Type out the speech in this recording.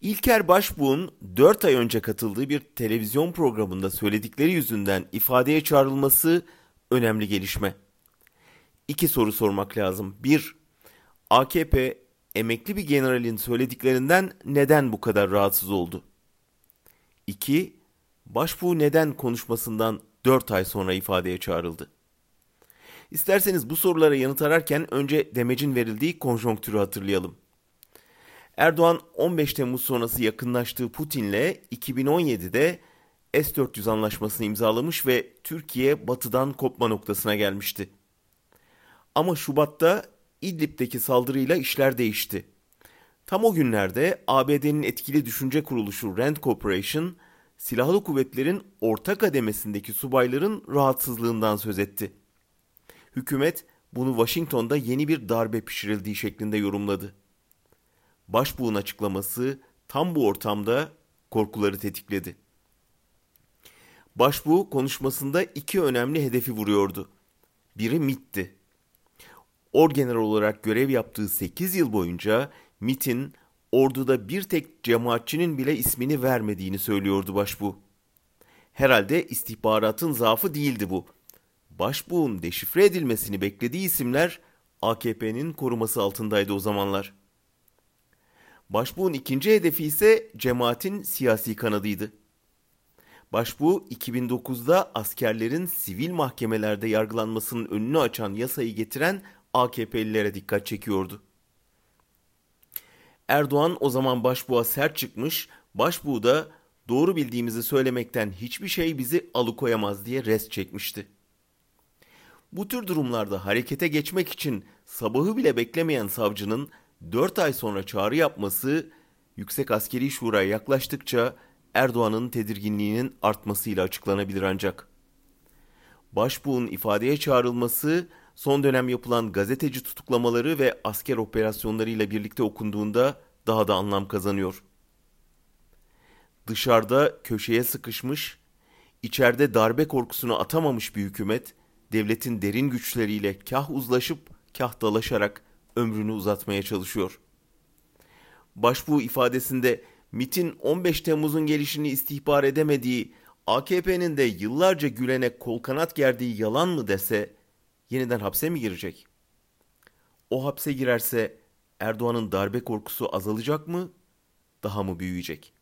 İlker Başbuğ'un 4 ay önce katıldığı bir televizyon programında söyledikleri yüzünden ifadeye çağrılması önemli gelişme. İki soru sormak lazım. Bir, AKP emekli bir generalin söylediklerinden neden bu kadar rahatsız oldu? İki, Başbuğ neden konuşmasından 4 ay sonra ifadeye çağrıldı? İsterseniz bu sorulara yanıt ararken önce demecin verildiği konjonktürü hatırlayalım. Erdoğan 15 Temmuz sonrası yakınlaştığı Putin'le 2017'de S-400 anlaşmasını imzalamış ve Türkiye batıdan kopma noktasına gelmişti. Ama Şubat'ta İdlib'deki saldırıyla işler değişti. Tam o günlerde ABD'nin etkili düşünce kuruluşu Rand Corporation, silahlı kuvvetlerin orta kademesindeki subayların rahatsızlığından söz etti. Hükümet bunu Washington'da yeni bir darbe pişirildiği şeklinde yorumladı. Başbuğ'un açıklaması tam bu ortamda korkuları tetikledi. Başbuğ konuşmasında iki önemli hedefi vuruyordu. Biri MIT'ti. Orgeneral olarak görev yaptığı 8 yıl boyunca MIT'in orduda bir tek cemaatçinin bile ismini vermediğini söylüyordu Başbuğ. Herhalde istihbaratın zaafı değildi bu. Başbuğ'un deşifre edilmesini beklediği isimler AKP'nin koruması altındaydı o zamanlar. Başbuğ'un ikinci hedefi ise cemaatin siyasi kanadıydı. Başbuğ 2009'da askerlerin sivil mahkemelerde yargılanmasının önünü açan yasayı getiren AKP'lilere dikkat çekiyordu. Erdoğan o zaman başbuğa sert çıkmış, başbuğ da doğru bildiğimizi söylemekten hiçbir şey bizi alıkoyamaz diye res çekmişti. Bu tür durumlarda harekete geçmek için sabahı bile beklemeyen savcının 4 ay sonra çağrı yapması Yüksek Askeri Şura'ya yaklaştıkça Erdoğan'ın tedirginliğinin artmasıyla açıklanabilir ancak. Başbuğ'un ifadeye çağrılması son dönem yapılan gazeteci tutuklamaları ve asker operasyonlarıyla birlikte okunduğunda daha da anlam kazanıyor. Dışarıda köşeye sıkışmış, içeride darbe korkusunu atamamış bir hükümet, devletin derin güçleriyle kah uzlaşıp kah dalaşarak ömrünü uzatmaya çalışıyor. Başbuğ ifadesinde MIT'in 15 Temmuz'un gelişini istihbar edemediği, AKP'nin de yıllarca Gülen'e kol kanat gerdiği yalan mı dese yeniden hapse mi girecek? O hapse girerse Erdoğan'ın darbe korkusu azalacak mı, daha mı büyüyecek?